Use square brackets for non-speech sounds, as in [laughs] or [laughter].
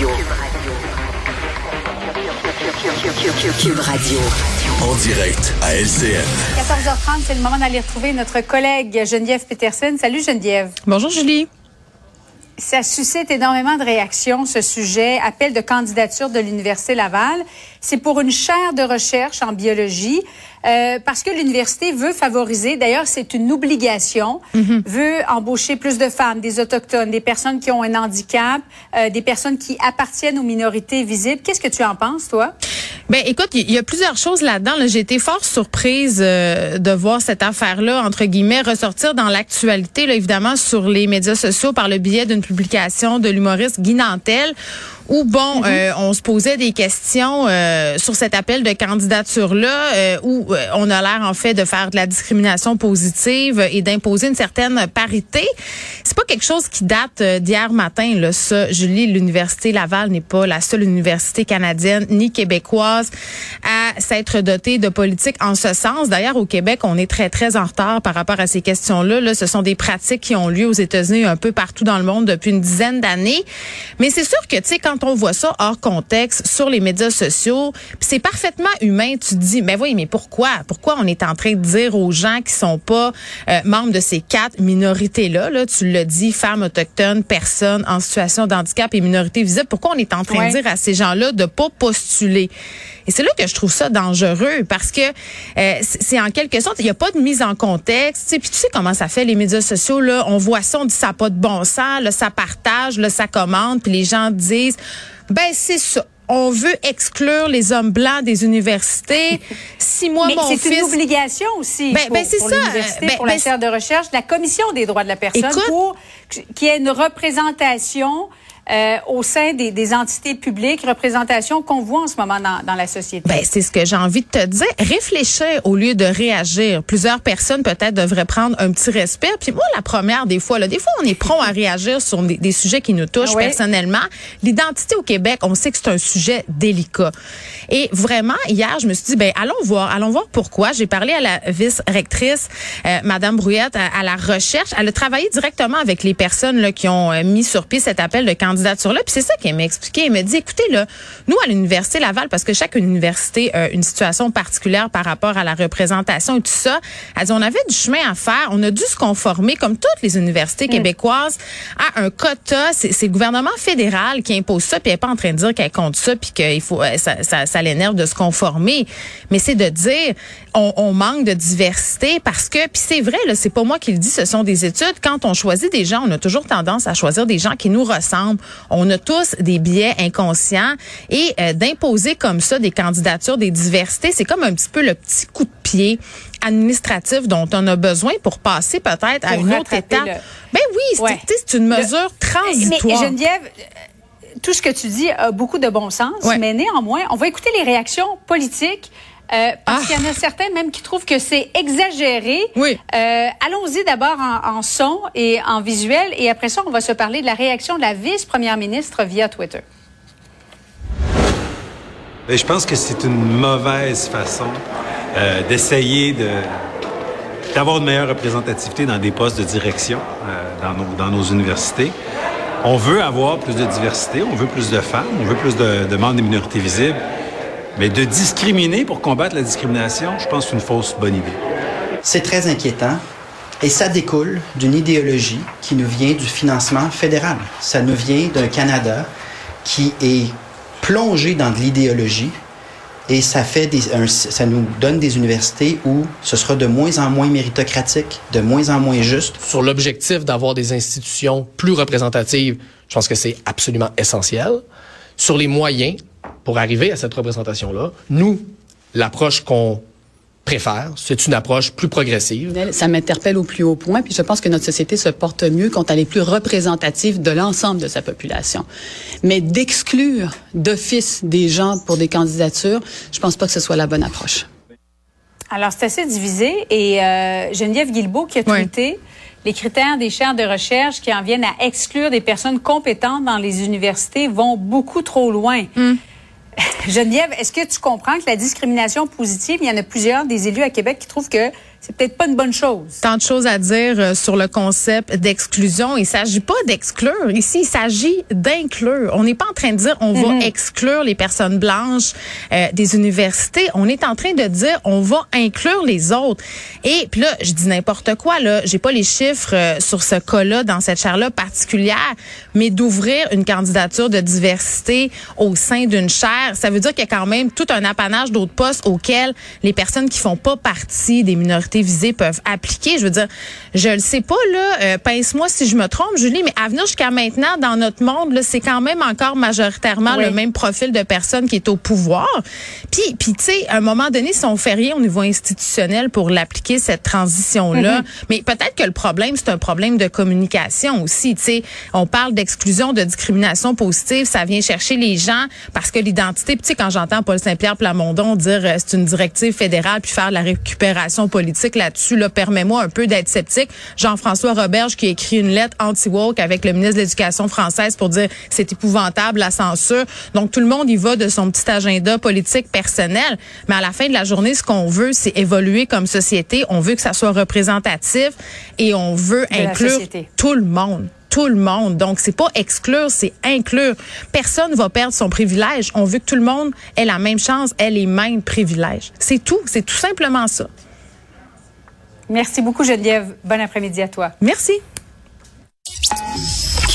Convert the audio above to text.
Radio. Cube Radio. En direct à LCN. 14h30, c'est le moment d'aller retrouver notre collègue Geneviève Peterson. Salut Geneviève. Bonjour Julie. Ça suscite énormément de réactions, ce sujet. Appel de candidature de l'Université Laval. C'est pour une chaire de recherche en biologie. Euh, parce que l'université veut favoriser, d'ailleurs c'est une obligation, Mhm. veut embaucher plus de femmes, des autochtones, des personnes qui ont un handicap, euh, des personnes qui appartiennent aux minorités visibles. Qu'est-ce que tu en penses, toi? Ben écoute, il y a plusieurs choses là-dedans. là. J'ai été fort surprise euh, de voir cette affaire-là entre guillemets ressortir dans l'actualité, là, évidemment sur les médias sociaux par le biais d'une publication de l'humoriste Guy Nantel. Où bon, euh, on se posait des questions euh, sur cet appel de candidature-là, euh, où euh, on a l'air en fait de faire de la discrimination positive et d'imposer une certaine parité. C'est pas quelque chose qui date euh, d'hier matin. Là, ça, Julie, l'université Laval n'est pas la seule université canadienne ni québécoise à s'être dotée de politiques en ce sens. D'ailleurs, au Québec, on est très très en retard par rapport à ces questions-là. Là, ce sont des pratiques qui ont lieu aux États-Unis, un peu partout dans le monde depuis une dizaine d'années. Mais c'est sûr que tu sais, quand on voit ça hors contexte sur les médias sociaux, c'est parfaitement humain. Tu te dis, mais oui, mais pourquoi? Pourquoi on est en train de dire aux gens qui sont pas euh, membres de ces quatre minorités-là, là, tu l'as dit, femmes autochtones, personnes en situation de handicap et minorités visibles, pourquoi on est en train Ouais. de dire à ces gens-là de pas postuler? Et c'est là que je trouve ça dangereux parce que euh, c'est c'est en quelque sorte, il n'y a pas de mise en contexte. tu sais. Puis tu sais comment ça fait les médias sociaux là, on voit ça, on dit ça n'a pas de bon sens, là, ça partage, là, ça commande, puis les gens disent ben c'est ça. On veut exclure les hommes blancs des universités. [laughs] Si moi, Mais mon c'est fils... une obligation aussi Ben- pour, ben, c'est pour ça, l'université, ben- pour la ben, chaire de recherche, la Commission des droits de la personne, Écoute- pour qu'il y ait une représentation euh, au sein des, des entités publiques, représentation qu'on voit en ce moment dans, dans la société. Ben, c'est ce que j'ai envie de te dire. Réfléchir au lieu de réagir. Plusieurs personnes peut-être devraient prendre un petit respect. Puis moi, la première des fois, là, des fois, on est prompt à réagir sur des, des sujets qui nous touchent Oui. personnellement. L'identité au Québec, on sait que c'est un sujet délicat. Et vraiment, hier, je me suis dit, ben, allons voir, allons voir pourquoi. J'ai parlé à la vice-rectrice, euh, Madame Brouillette, à, à la recherche. Elle a travaillé directement avec les personnes là, qui ont euh, mis sur pied cet appel de candidature-là. Puis c'est ça qu'elle m'a expliqué. Elle m'a dit, écoutez, là, nous, à l'Université Laval, parce que chaque université a une situation particulière par rapport à la représentation et tout ça, elle dit, on avait du chemin à faire. On a dû se conformer, comme toutes les universités québécoises, à un quota. C'est le gouvernement fédéral qui impose ça, puis elle n'est pas en train de dire qu'elle compte ça, puis qu'il faut, euh, ça, ça, ça l'énerve de se conformer. Mais c'est de dire, on, on manque de diversité parce que, puis c'est vrai, là, c'est pas moi qui le dis, ce sont des études. Quand on choisit des gens, on a toujours tendance à choisir des gens qui nous ressemblent. On a tous des biais inconscients et euh, d'imposer comme ça des candidatures, des diversités, c'est comme un petit peu le petit coup de pied administratif dont on a besoin pour passer peut-être à une autre étape. le- Ben oui, c'est Ouais. une mesure Mais transitoire. Geneviève, euh, tout ce que tu dis a beaucoup de bon sens, Ouais. mais néanmoins, on va écouter les réactions politiques. Euh, parce Ah. qu'il y en a certains même qui trouvent que c'est exagéré. Oui. Euh, Allons-y d'abord en, en son et en visuel, et après ça, on va se parler de la réaction de la vice-première ministre via Twitter. Ben, je pense que c'est une mauvaise façon euh, d'essayer de d'avoir une meilleure représentativité dans des postes de direction euh, dans, nos, dans nos universités. On veut avoir plus de diversité, on veut plus de femmes, on veut plus de, de membres des minorités visibles. Mais de discriminer pour combattre la discrimination, je pense que c'est une fausse bonne idée. C'est très inquiétant et ça découle d'une idéologie qui nous vient du financement fédéral. Ça nous vient d'un Canada qui est plongé dans de l'idéologie et ça, fait des, un- ça nous donne des universités où ce sera de moins en moins méritocratique, de moins en moins juste. sur l'objectif d'avoir des institutions plus représentatives, je pense que c'est absolument essentiel. Sur les moyens pour arriver à cette représentation-là, nous, l'approche qu'on préfère, c'est une approche plus progressive. Ça m'interpelle au plus haut point, puis je pense que notre société se porte mieux quand elle est plus représentative de l'ensemble de sa population. Mais d'exclure d'office des gens pour des candidatures, je pense pas que ce soit la bonne approche. Alors, c'est assez divisé. Et euh, Geneviève Guilbeault qui a Oui. tweeté les critères des chaires de recherche qui en viennent à exclure des personnes compétentes dans les universités vont beaucoup trop loin. [laughs] Geneviève, est-ce que tu comprends que la discrimination positive, il y en a plusieurs des élus à Québec qui trouvent que c'est peut-être pas une bonne chose. Tant de choses à dire euh, sur le concept d'exclusion. Il s'agit pas d'exclure. Ici, il s'agit d'inclure. On n'est pas en train de dire on va Mhm. exclure les personnes blanches euh, des universités. On est en train de dire on va inclure les autres. Et puis là, je dis n'importe quoi. Là, j'ai pas les chiffres euh, sur ce cas-là dans cette chaire-là particulière, mais d'ouvrir une candidature de diversité au sein d'une chaire, ça veut dire qu'il y a quand même tout un apanage d'autres postes auxquels les personnes qui font pas partie des minorités visées peuvent appliquer. Je veux dire, je le sais pas là, euh, pince-moi si je me trompe, Julie, mais à venir jusqu'à maintenant dans notre monde, là, c'est quand même encore majoritairement Oui. le même profil de personne qui est au pouvoir. Puis, puis tu sais, à un moment donné, si on fait rien au niveau institutionnel pour l'appliquer cette transition-là, mais peut-être que le problème c'est un problème de communication aussi. Tu sais, on parle d'exclusion, de discrimination positive, ça vient chercher les gens parce que l'identité. Tu sais, quand j'entends Paul Saint-Pierre Plamondon dire euh, c'est une directive fédérale puis faire de la récupération politique là-dessus, là, permets-moi un peu d'être sceptique. Jean-François Roberge qui a écrit une lettre anti-woke avec le ministre de l'Éducation française pour dire c'est épouvantable la censure. Donc tout le monde y va de son petit agenda politique personnel, mais à la fin de la journée, ce qu'on veut, c'est évoluer comme société. On veut que ça soit représentatif et on veut De inclure tout le monde. Tout le monde. Donc, c'est pas exclure, c'est inclure. Personne va perdre son privilège. On veut que tout le monde ait la même chance, ait les mêmes privilèges. C'est tout. C'est tout simplement ça. Merci beaucoup, Geneviève. Bon après-midi à toi. Merci.